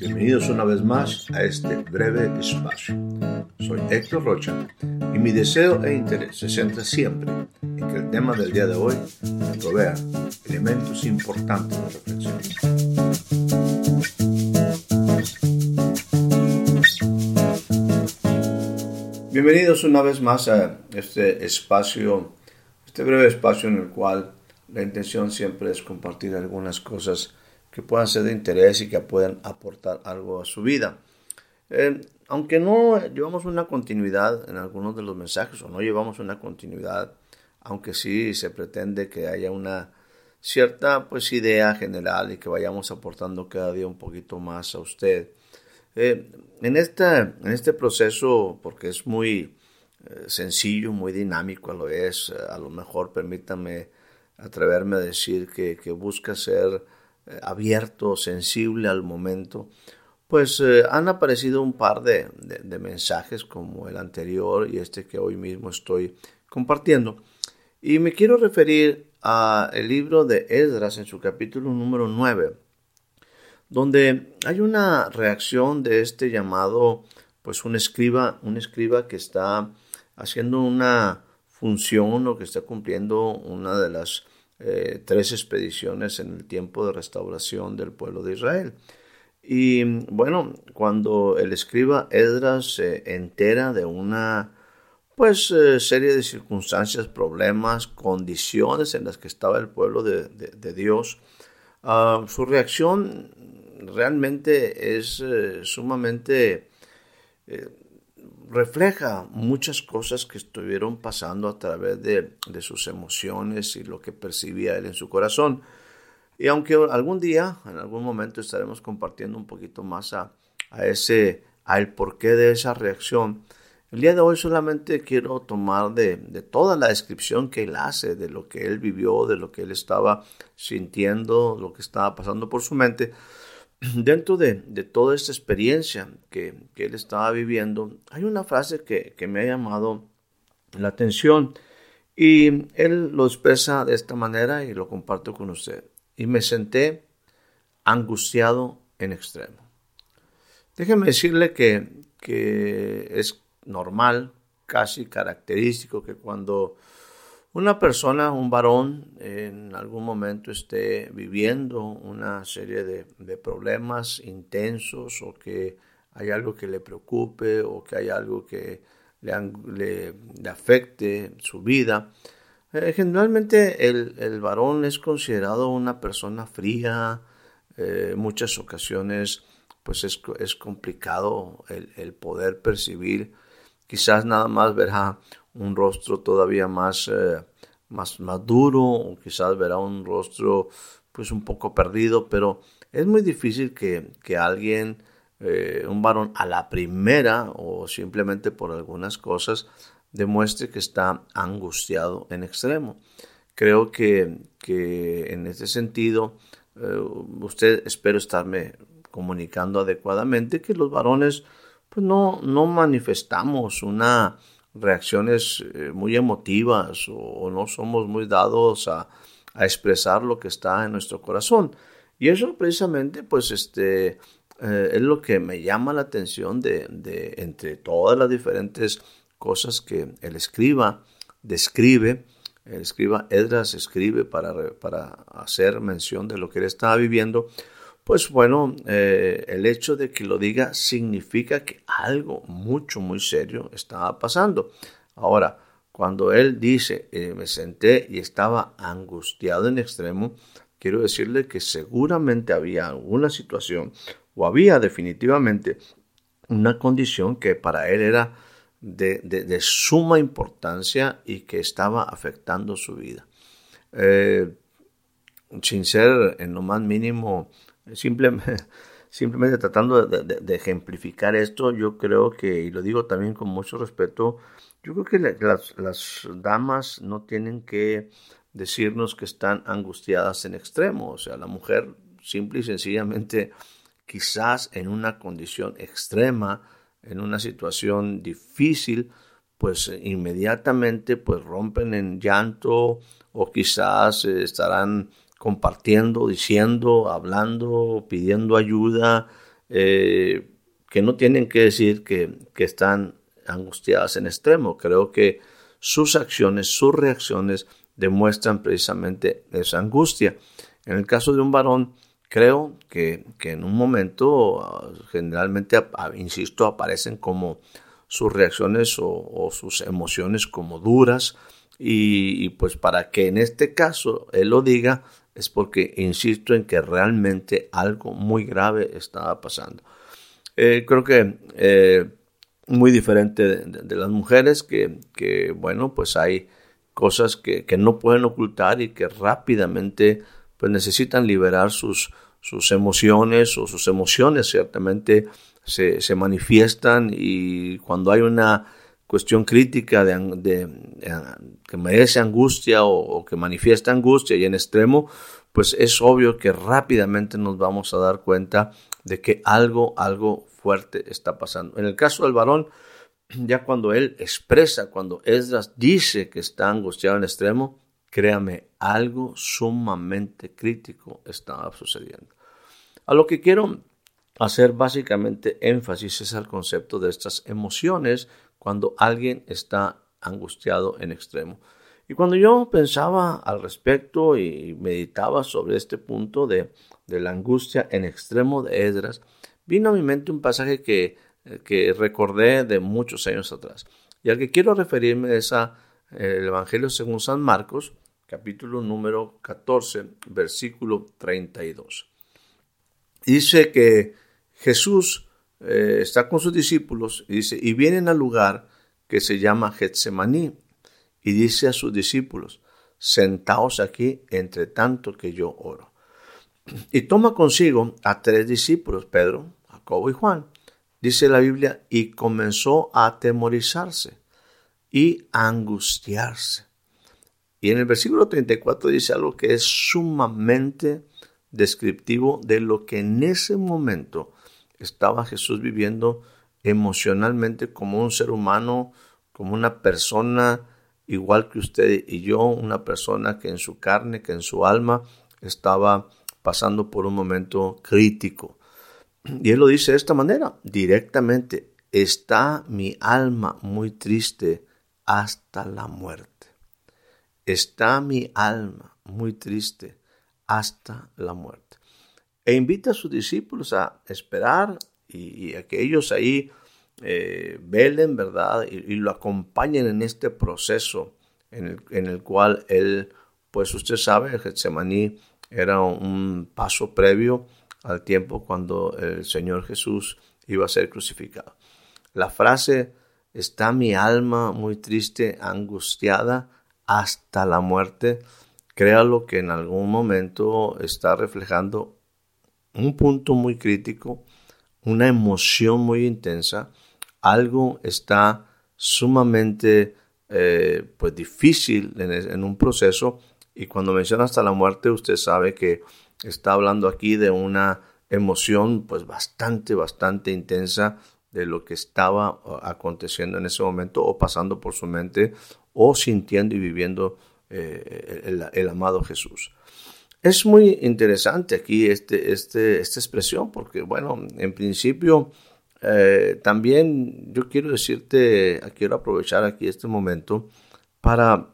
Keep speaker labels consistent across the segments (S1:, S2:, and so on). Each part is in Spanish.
S1: Bienvenidos una vez más a este breve espacio. Soy Héctor Rocha y mi deseo e interés se centra siempre en que el tema del día de hoy me provea elementos importantes de reflexión. Bienvenidos una vez más a este espacio, este breve espacio en el cual la intención siempre es compartir algunas cosas que puedan ser de interés y que puedan aportar algo a su vida. Eh, aunque no llevamos una continuidad en algunos de los mensajes o no llevamos una continuidad, aunque sí se pretende que haya una cierta pues idea general y que vayamos aportando cada día un poquito más a usted. Eh, en, esta, en este proceso, porque es muy eh, sencillo, muy dinámico, lo es, a lo mejor permítame atreverme a decir que, que busca ser abierto, sensible al momento, pues eh, han aparecido un par de, mensajes como el anterior y este que hoy mismo estoy compartiendo. Y me quiero referir al libro de Esdras en su capítulo número 9, donde hay una reacción de este llamado, pues un escriba, un escriba que está haciendo una función o que está cumpliendo una de las eh, tres expediciones en el tiempo de restauración del pueblo de Israel. Y bueno, cuando el escriba Edras se entera de una pues eh, serie de circunstancias, problemas, condiciones en las que estaba el pueblo de, Dios, ah, su reacción realmente es eh, sumamente refleja muchas cosas que estuvieron pasando a través de, sus emociones y lo que percibía él en su corazón. Y aunque algún día, en algún momento estaremos compartiendo un poquito más a, ese, al porqué de esa reacción, el día de hoy solamente quiero tomar de, de, toda la descripción que él hace, de lo que él vivió, de lo que él estaba sintiendo, lo que estaba pasando por su mente, dentro de, toda esta experiencia que, él estaba viviendo, hay una frase que, me ha llamado la atención y él lo expresa de esta manera y lo comparto con usted. Y me senté angustiado en extremo. Déjeme decirle que, que es normal, casi característico, que cuando una persona, un varón, en algún momento esté viviendo una serie de, problemas intensos o que hay algo que le preocupe o que hay algo que le, afecte su vida. Eh, generalmente el, varón es considerado una persona fría, eh, muchas ocasiones pues es, complicado el, el, poder percibir, quizás nada más verá un rostro todavía más, eh, más maduro o quizás verá un rostro pues un poco perdido, pero es muy difícil que, que alguien, eh, un varón a la primera o simplemente por algunas cosas, demuestre que está angustiado en extremo. Creo que, que en este sentido, eh, usted espero estarme comunicando adecuadamente que los varones pues no, no manifestamos una reacciones eh, muy emotivas o, no somos muy dados a, expresar lo que está en nuestro corazón. Y eso precisamente, pues, este, eh, es lo que me llama la atención de, entre todas las diferentes cosas que el escriba describe, el escriba Edras escribe para, para hacer mención de lo que él estaba viviendo, pues bueno, eh, el hecho de que lo diga significa que algo mucho, muy serio estaba pasando. Ahora, cuando él dice, eh, me senté y estaba angustiado en extremo, quiero decirle que seguramente había alguna situación o había definitivamente una condición que para él era de, suma importancia y que estaba afectando su vida. Eh, sin ser en lo más mínimo Simplemente, tratando de, ejemplificar esto, yo creo que, y lo digo también con mucho respeto, yo creo que las, las damas no tienen que decirnos que están angustiadas en extremo. O sea, la mujer simple y sencillamente, quizás en una condición extrema, en una situación difícil, pues inmediatamente pues rompen en llanto o quizás estarán compartiendo, diciendo, hablando, pidiendo ayuda, eh, que no tienen que decir que, que están angustiadas en extremo. Creo que sus acciones, sus reacciones demuestran precisamente esa angustia. En el caso de un varón, creo que, en un momento generalmente, insisto, aparecen como sus reacciones o, sus emociones como duras y, pues para que en este caso él lo diga es porque insisto en que realmente algo muy grave estaba pasando. Eh, creo que eh, muy diferente de, las mujeres que, bueno, pues hay cosas que, que, no pueden ocultar y que rápidamente pues necesitan liberar sus, sus emociones o sus emociones ciertamente se, se manifiestan y cuando hay una cuestión crítica de, de, que merece angustia o, que manifiesta angustia y en extremo, pues es obvio que rápidamente nos vamos a dar cuenta de que algo, algo fuerte está pasando. En el caso del varón, ya cuando él expresa, cuando Esdras dice que está angustiado en extremo, créame, algo sumamente crítico estaba sucediendo. A lo que quiero hacer básicamente énfasis es al concepto de estas emociones cuando alguien está angustiado en extremo. Y cuando yo pensaba al respecto y meditaba sobre este punto de, de la angustia en extremo de Esdras, vino a mi mente un pasaje que, que recordé de muchos años atrás. Y al que quiero referirme es a eh, el Evangelio según San Marcos, capítulo número 14, versículo 32. Dice que Jesús eh, está con sus discípulos y dice, y vienen al lugar que se llama Getsemaní y dice a sus discípulos, sentaos aquí entre tanto que yo oro. Y toma consigo a tres discípulos, Pedro, Jacobo y Juan. Dice la Biblia, y comenzó a atemorizarse y angustiarse. Y en el versículo 34 dice algo que es sumamente descriptivo de lo que en ese momento estaba Jesús viviendo emocionalmente como un ser humano, como una persona igual que usted y yo, una persona que en su carne, que en su alma estaba pasando por un momento crítico. Y él lo dice de esta manera, directamente, está mi alma muy triste hasta la muerte. Está mi alma muy triste hasta la muerte. E invita a sus discípulos a esperar y, a que ellos ahí eh, velen, ¿verdad? Y, lo acompañen en este proceso en el, en el cual él, pues usted sabe, el Getsemaní era un paso previo al tiempo cuando el Señor Jesús iba a ser crucificado. La frase está mi alma muy triste, angustiada hasta la muerte, créalo que en algún momento está reflejando un punto muy crítico, una emoción muy intensa, algo está sumamente eh, pues difícil en, un proceso y cuando menciona hasta la muerte usted sabe que está hablando aquí de una emoción pues bastante, bastante intensa de lo que estaba aconteciendo en ese momento o pasando por su mente o sintiendo y viviendo eh, el, amado Jesús. Es muy interesante aquí este, este, esta expresión porque, bueno, en principio eh, también yo quiero decirte, quiero aprovechar aquí este momento para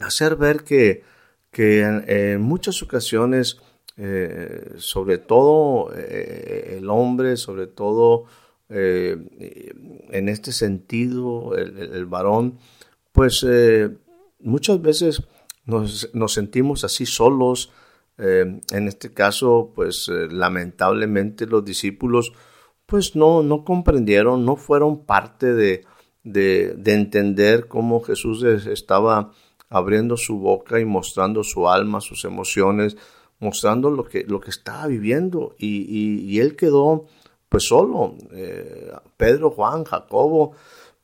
S1: hacer ver que, que en muchas ocasiones eh, sobre todo eh, el hombre, sobre todo en este sentido, el, varón, pues muchas veces nos, sentimos así solos. En este caso, pues lamentablemente los discípulos pues no, no comprendieron, no fueron parte de, de, de entender cómo Jesús estaba abriendo su boca y mostrando su alma, sus emociones, mostrando lo que, lo que estaba viviendo y, él quedó pues solo. Eh, Pedro, Juan, Jacobo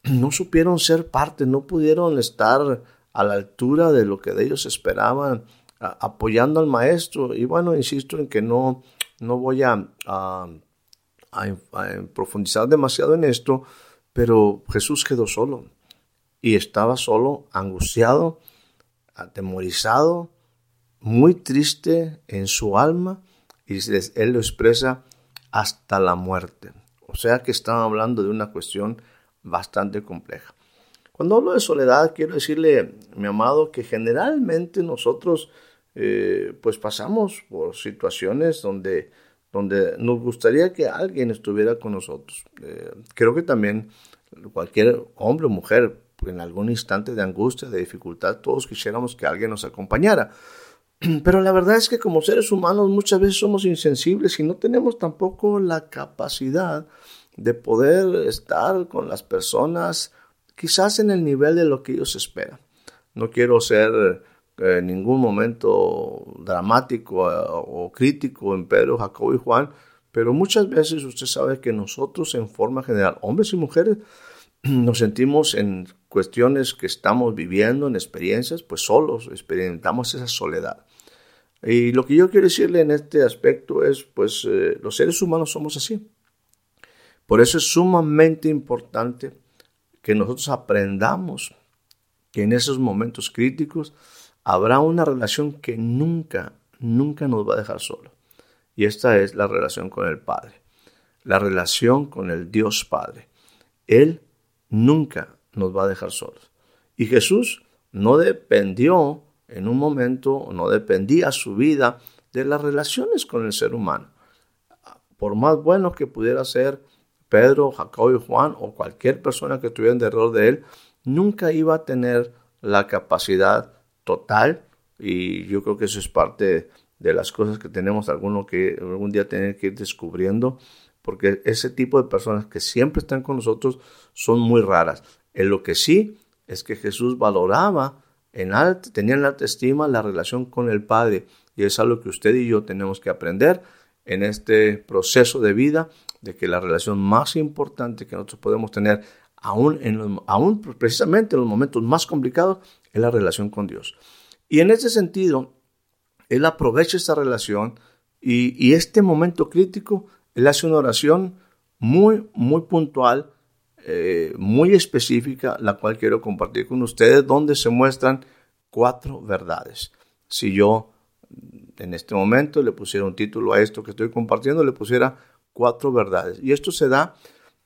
S1: no supieron ser parte, no pudieron estar a la altura de lo que de ellos esperaban, apoyando al maestro. Y bueno, insisto en que no, no voy a, a, profundizar demasiado en esto, pero Jesús quedó solo y estaba solo, angustiado, atemorizado, muy triste en su alma y él lo expresa hasta la muerte. O sea que están hablando de una cuestión bastante compleja. Cuando hablo de soledad, quiero decirle, mi amado, que generalmente nosotros eh, pues pasamos por situaciones donde, donde nos gustaría que alguien estuviera con nosotros. Eh, creo que también cualquier hombre o mujer en algún instante de angustia, de dificultad, todos quisiéramos que alguien nos acompañara. Pero la verdad es que como seres humanos muchas veces somos insensibles y no tenemos tampoco la capacidad de poder estar con las personas quizás en el nivel de lo que ellos esperan. No quiero ser en ningún momento dramático eh, o crítico en Pedro, Jacobo y Juan, pero muchas veces usted sabe que nosotros en forma general, hombres y mujeres, nos sentimos en cuestiones que estamos viviendo, en experiencias, pues solos, experimentamos esa soledad. Y lo que yo quiero decirle en este aspecto es, pues eh, los seres humanos somos así. Por eso es sumamente importante que nosotros aprendamos que en esos momentos críticos habrá una relación que nunca, nunca nos va a dejar solos. Y esta es la relación con el Padre, la relación con el Dios Padre. Él nunca nos va a dejar solos. Y Jesús no dependió en un momento, no dependía su vida de las relaciones con el ser humano. Por más bueno que pudiera ser Pedro, Jacobo y Juan o cualquier persona que estuviera en derredor de él, nunca iba a tener la capacidad total y yo creo que eso es parte de las cosas que tenemos alguno que algún día tener que ir descubriendo porque ese tipo de personas que siempre están con nosotros son muy raras. En lo que sí es que Jesús valoraba en alta, tenía en alta estima la relación con el Padre y es algo que usted y yo tenemos que aprender en este proceso de vida de que la relación más importante que nosotros podemos tener, aún, en aún precisamente en los momentos más complicados, es la relación con Dios. Y en ese sentido, Él aprovecha esta relación y, este momento crítico, Él hace una oración muy, muy puntual, eh, muy específica, la cual quiero compartir con ustedes, donde se muestran cuatro verdades. Si yo en este momento le pusiera un título a esto que estoy compartiendo, le pusiera cuatro verdades. Y esto se da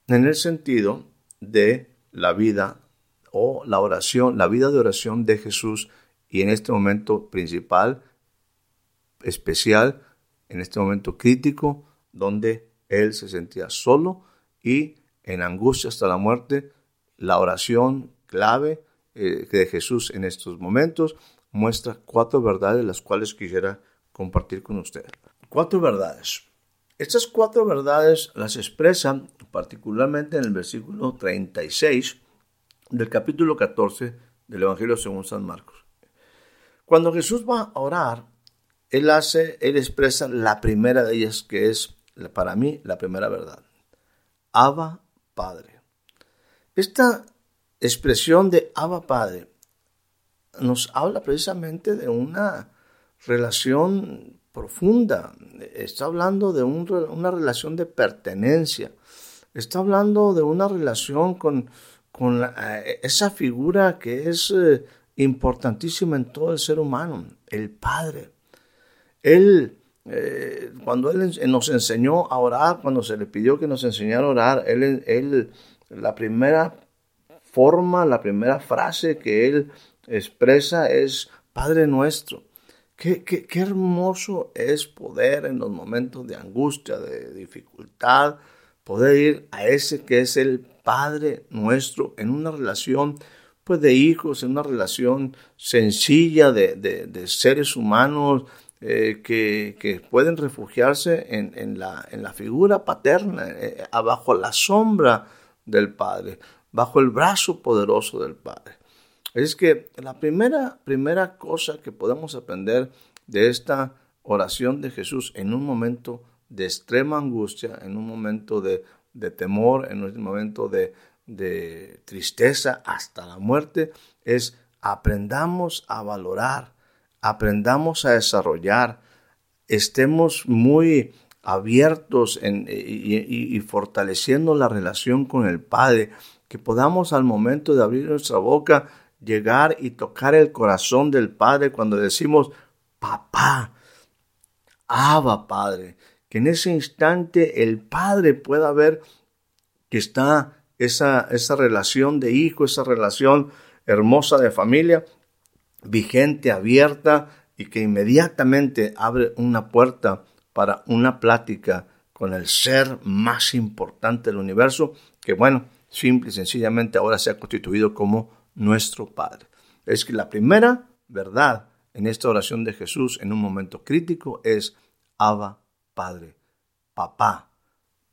S1: en el sentido de la vida o la oración, la vida de oración de Jesús y en este momento principal, especial, en este momento crítico, donde él se sentía solo y en angustia hasta la muerte, la oración clave eh, de Jesús en estos momentos muestra cuatro verdades las cuales quisiera compartir con ustedes. Cuatro verdades. Estas cuatro verdades las expresa particularmente en el versículo 36 del capítulo 14 del Evangelio según San Marcos. Cuando Jesús va a orar, él hace, él expresa la primera de ellas que es para mí la primera verdad. Abba Padre. Esta expresión de Abba Padre nos habla precisamente de una relación profunda, está hablando de una relación de pertenencia, está hablando de una relación con, con eh, esa figura que es eh, importantísima en todo el ser humano, el Padre. Él, eh, cuando Él nos enseñó a orar, cuando se le pidió que nos enseñara a orar, él, él, la primera forma, la primera frase que Él expresa es Padre nuestro. Qué, hermoso es poder en los momentos de angustia, de dificultad, poder ir a ese que es el Padre nuestro en una relación pues de hijos, en una relación sencilla de, seres humanos eh, que, pueden refugiarse en, la, en, la, figura paterna, eh, abajo la sombra del Padre, bajo el brazo poderoso del Padre. Es que la primera, primera cosa que podemos aprender de esta oración de Jesús en un momento de extrema angustia, en un momento de, temor, en un momento de, de tristeza hasta la muerte, es aprendamos a valorar, aprendamos a desarrollar, estemos muy abiertos en, y, y, fortaleciendo la relación con el Padre, que podamos al momento de abrir nuestra boca llegar y tocar el corazón del Padre cuando decimos, papá, Abba Padre, que en ese instante el Padre pueda ver que está esa, esa relación de hijo, esa relación hermosa de familia, vigente, abierta y que inmediatamente abre una puerta para una plática con el ser más importante del universo, que bueno, simple y sencillamente ahora se ha constituido como nuestro Padre. Es que la primera verdad en esta oración de Jesús en un momento crítico es Abba Padre, papá,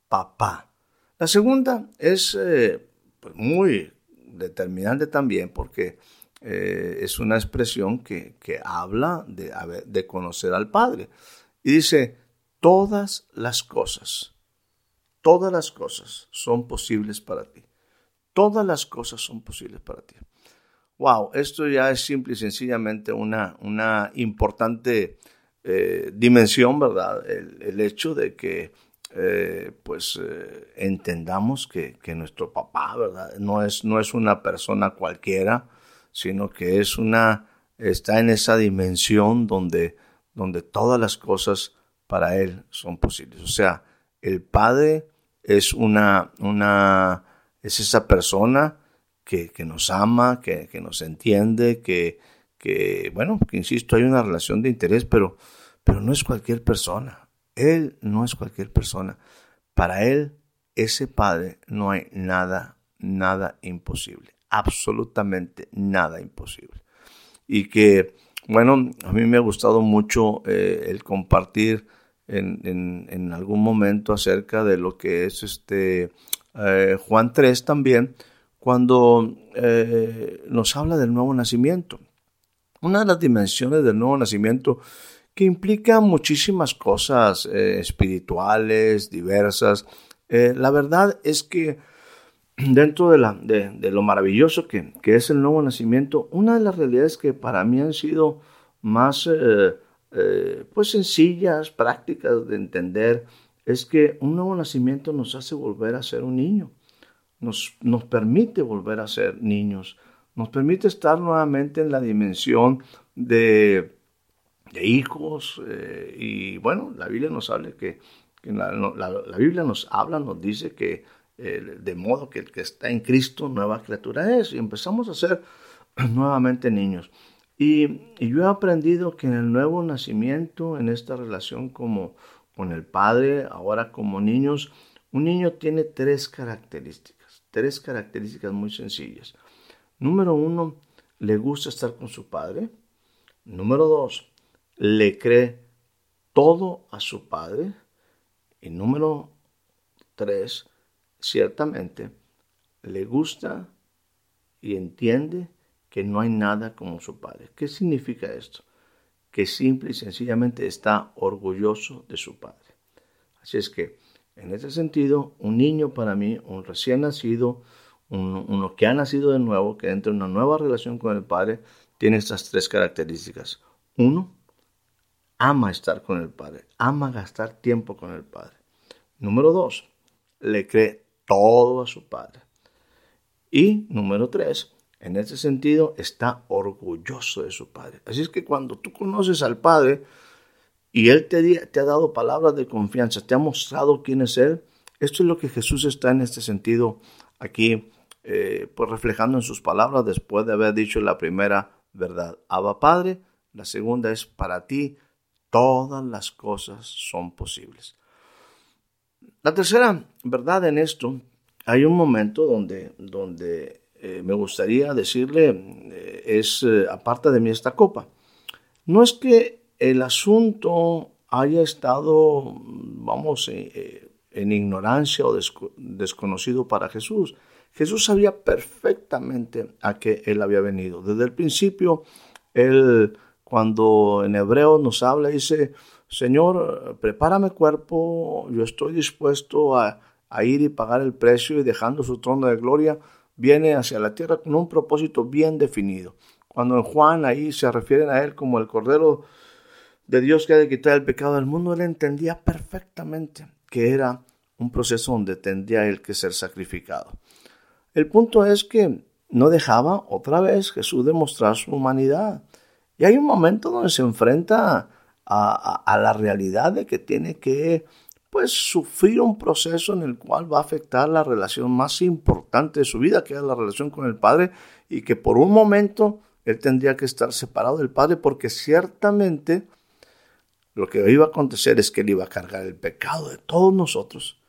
S1: papá. La segunda es eh, pues, muy determinante también porque eh, es una expresión que, habla de, de conocer al Padre. Y dice, todas las cosas, todas las cosas son posibles para ti. Todas las cosas son posibles para ti. Wow, esto ya es simple y sencillamente una, una importante eh, dimensión, ¿verdad? El, hecho de que eh, pues eh, entendamos que, que, nuestro papá, ¿verdad? No es, no es una persona cualquiera, sino que es una, está en esa dimensión donde, donde todas las cosas para él son posibles. O sea, el Padre es una, una, es esa persona que, que nos ama, que, que, nos entiende, que, que, bueno, que insisto, hay una relación de interés, pero, pero no es cualquier persona. Él no es cualquier persona. Para él, ese Padre, no hay nada, nada imposible absolutamente nada imposible. Y que, bueno, a mí me ha gustado mucho eh, el compartir en, algún momento acerca de lo que es este eh, Juan 3 también, cuando eh, nos habla del nuevo nacimiento. Una de las dimensiones del nuevo nacimiento que implica muchísimas cosas espirituales, diversas. la verdad es que dentro de, la, de, lo maravilloso que, es el nuevo nacimiento, una de las realidades que para mí han sido más eh, eh, pues sencillas, prácticas de entender, es que un nuevo nacimiento nos hace volver a ser un niño, nos, nos permite volver a ser niños, nos permite estar nuevamente en la dimensión de, de hijos, eh, y bueno, la Biblia nos habla que, la Biblia nos habla, nos dice que eh, de modo que el que está en Cristo nueva criatura es. Y empezamos a ser nuevamente niños. Y, yo he aprendido que en el nuevo nacimiento, en esta relación como con el Padre, ahora como niños, un niño tiene tres características, tres características muy sencillas. Número uno, le gusta estar con su padre. Número dos, le cree todo a su padre. Y número tres, ciertamente le gusta y entiende que no hay nada como su padre. ¿Qué significa esto? Que simple y sencillamente está orgulloso de su padre. Así es que, en ese sentido, un niño para mí, un recién nacido, uno que ha nacido de nuevo, que entra en una nueva relación con el padre, tiene estas tres características. Uno, ama estar con el padre, ama gastar tiempo con el padre. Número dos, le cree todo a su Padre. Y número tres, en ese sentido está orgulloso de su Padre. Así es que cuando tú conoces al Padre y Él te, te ha dado palabras de confianza, te ha mostrado quién es Él, esto es lo que Jesús está en este sentido aquí, eh, pues reflejando en sus palabras después de haber dicho la primera verdad. Abba Padre, la segunda es para ti todas las cosas son posibles. La tercera verdad en esto, hay un momento donde, donde eh, me gustaría decirle, eh, es eh, aparte de mí esta copa. No es que el asunto haya estado, vamos, en ignorancia o desconocido para Jesús. Jesús sabía perfectamente a qué él había venido. Desde el principio, él, cuando en hebreo nos habla, dice, Señor, prepárame cuerpo, yo estoy dispuesto a, ir y pagar el precio y dejando su trono de gloria, viene hacia la tierra con un propósito bien definido. Cuando en Juan ahí se refieren a él como el Cordero de Dios que ha de quitar el pecado del mundo, él entendía perfectamente que era un proceso donde tendría él que ser sacrificado. El punto es que no dejaba otra vez Jesús demostrar su humanidad Y hay un momento donde se enfrenta a, a, la realidad de que tiene que pues sufrir un proceso en el cual va a afectar la relación más importante de su vida, que es la relación con el Padre, y que por un momento él tendría que estar separado del Padre porque ciertamente lo que iba a acontecer es que él iba a cargar el pecado de todos nosotros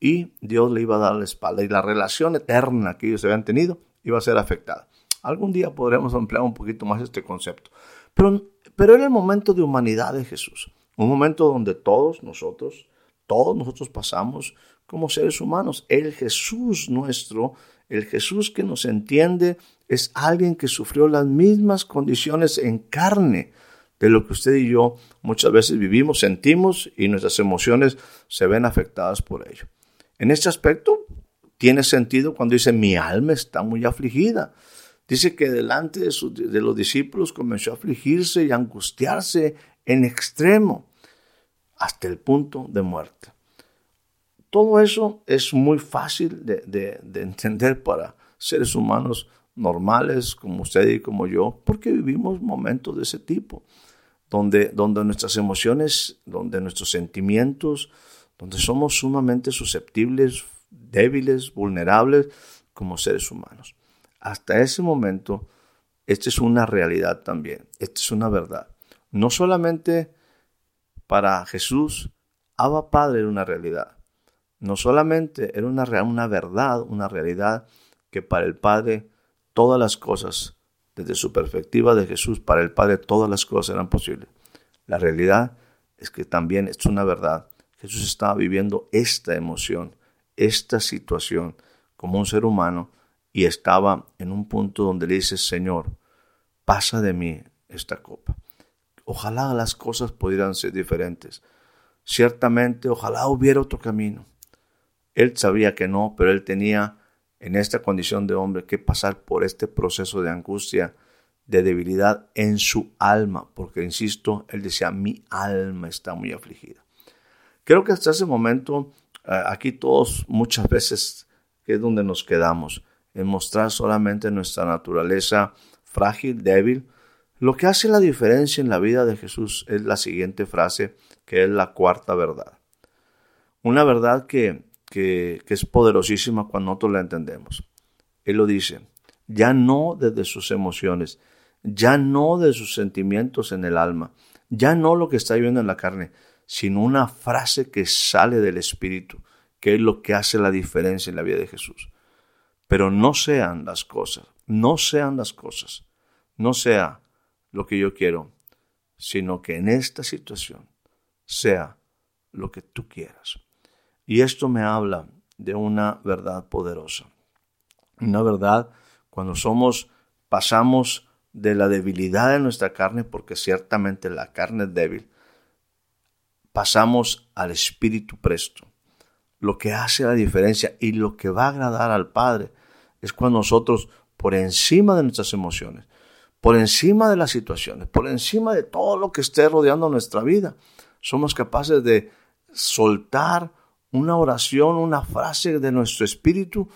S1: y Dios le iba a dar la espalda y la relación eterna que ellos habían tenido iba a ser afectada. Algún día podremos ampliar un poquito más este concepto. Pero, pero era el momento de humanidad de Jesús, un momento donde todos nosotros, todos nosotros pasamos como seres humanos. El Jesús nuestro, el Jesús que nos entiende, es alguien que sufrió las mismas condiciones en carne de lo que usted y yo muchas veces vivimos, sentimos y nuestras emociones se ven afectadas por ello. En este aspecto tiene sentido cuando dice mi alma está muy afligida. Dice que delante de, los discípulos comenzó a afligirse y angustiarse en extremo hasta el punto de muerte. Todo eso es muy fácil de, de, entender para seres humanos normales como usted y como yo, porque vivimos momentos de ese tipo, donde, donde nuestras emociones, donde nuestros sentimientos, donde somos sumamente susceptibles, débiles, vulnerables como seres humanos. Hasta ese momento, esta es una realidad también, esta es una verdad. No solamente para Jesús, Abba Padre era una realidad. No solamente era una, una verdad, una realidad que para el Padre todas las cosas, desde su perspectiva de Jesús, para el Padre todas las cosas eran posibles. La realidad es que también es una verdad Jesús estaba viviendo esta emoción, esta situación como un ser humano y estaba en un punto donde le dice, Señor, pasa de mí esta copa. Ojalá las cosas pudieran ser diferentes. Ciertamente, ojalá hubiera otro camino. Él sabía que no, pero él tenía en esta condición de hombre que pasar por este proceso de angustia, de debilidad en su alma, porque, insisto, él decía, mi alma está muy afligida. Creo que hasta ese momento, eh, aquí todos muchas veces es donde nos quedamos, en mostrar solamente nuestra naturaleza frágil, débil. Lo que hace la diferencia en la vida de Jesús es la siguiente frase, que es la cuarta verdad. Una verdad que, que, es poderosísima cuando nosotros la entendemos. Él lo dice, ya no desde sus emociones, ya no de sus sentimientos en el alma, ya no lo que está viviendo en la carne, sino una frase que sale del Espíritu, que es lo que hace la diferencia en la vida de Jesús. Pero no sean las cosas, no sean las cosas, no sea lo que yo quiero, sino que en esta situación sea lo que tú quieras. Y esto me habla de una verdad poderosa. Una verdad cuando somos, pasamos de la debilidad de nuestra carne, porque ciertamente la carne es débil, pasamos al Espíritu presto. Lo que hace la diferencia y lo que va a agradar al Padre es cuando nosotros, por encima de nuestras emociones, por encima de las situaciones, por encima de todo lo que esté rodeando nuestra vida, somos capaces de soltar una oración, una frase de nuestro espíritu,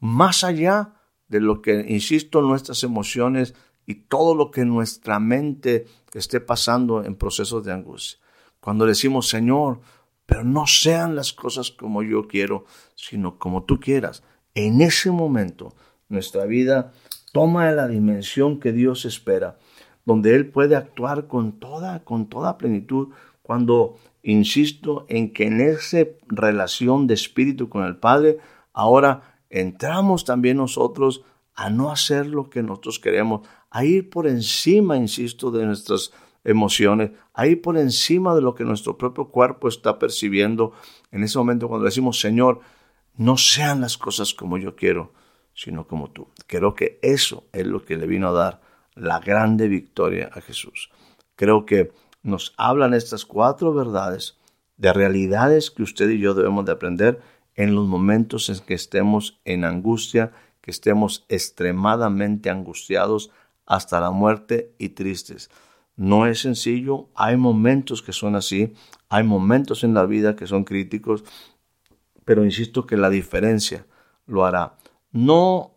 S1: más allá de lo que, insisto, nuestras emociones y todo lo que nuestra mente esté pasando en procesos de angustia. Cuando decimos, Señor, pero no sean las cosas como yo quiero, sino como tú quieras. En ese momento nuestra vida toma la dimensión que Dios espera, donde Él puede actuar con toda, con toda plenitud, cuando insisto en que en esa relación de espíritu con el Padre, ahora entramos también nosotros a no hacer lo que nosotros queremos, a ir por encima, insisto, de nuestras emociones, ahí por encima de lo que nuestro propio cuerpo está percibiendo. En ese momento cuando decimos, Señor, no sean las cosas como yo quiero, sino como tú. Creo que eso es lo que le vino a dar la grande victoria a Jesús. Creo que nos hablan estas cuatro verdades de realidades que usted y yo debemos de aprender en los momentos en que estemos en angustia, que estemos extremadamente angustiados hasta la muerte y tristes. No es sencillo, hay momentos que son así, hay momentos en la vida que son críticos, pero insisto que la diferencia lo hará. No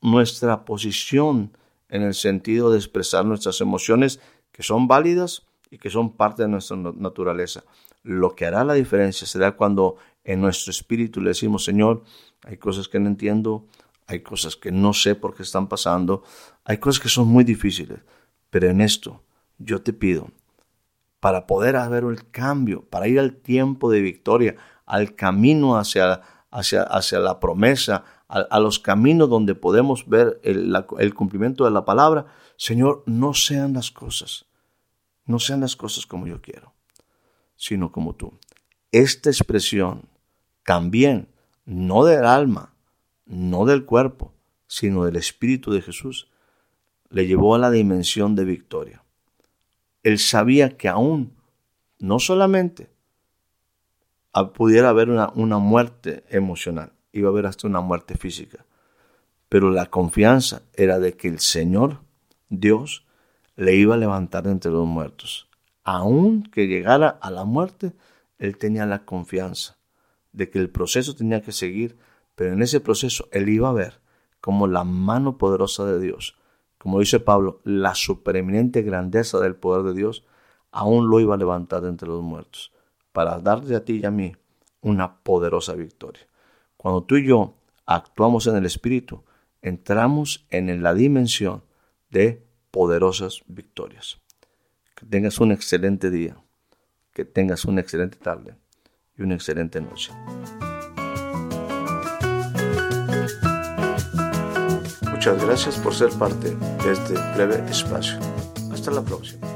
S1: nuestra posición en el sentido de expresar nuestras emociones que son válidas y que son parte de nuestra naturaleza. Lo que hará la diferencia será cuando en nuestro espíritu le decimos, Señor, hay cosas que no entiendo, hay cosas que no sé por qué están pasando, hay cosas que son muy difíciles, pero en esto yo te pido, para poder haber el cambio, para ir al tiempo de victoria, al camino hacia, hacia, hacia la promesa, a, los caminos donde podemos ver el, cumplimiento de la palabra, Señor, no sean las cosas, no sean las cosas como yo quiero, sino como tú. Esta expresión también, no del alma, no del cuerpo, sino del Espíritu de Jesús, le llevó a la dimensión de victoria. Él sabía que aún, no solamente pudiera haber una muerte emocional, iba a haber hasta una muerte física, pero la confianza era de que el Señor, Dios, le iba a levantar entre los muertos. Aún que llegara a la muerte, él tenía la confianza de que el proceso tenía que seguir, pero en ese proceso él iba a ver como la mano poderosa de Dios, como dice Pablo, la supereminente grandeza del poder de Dios, aún lo iba a levantar entre los muertos, para darte a ti y a mí una poderosa victoria. Cuando tú y yo actuamos en el Espíritu, entramos en la dimensión de poderosas victorias. Que tengas un excelente día, que tengas una excelente tarde y una excelente noche. Muchas gracias por ser parte de este breve espacio. Hasta la próxima.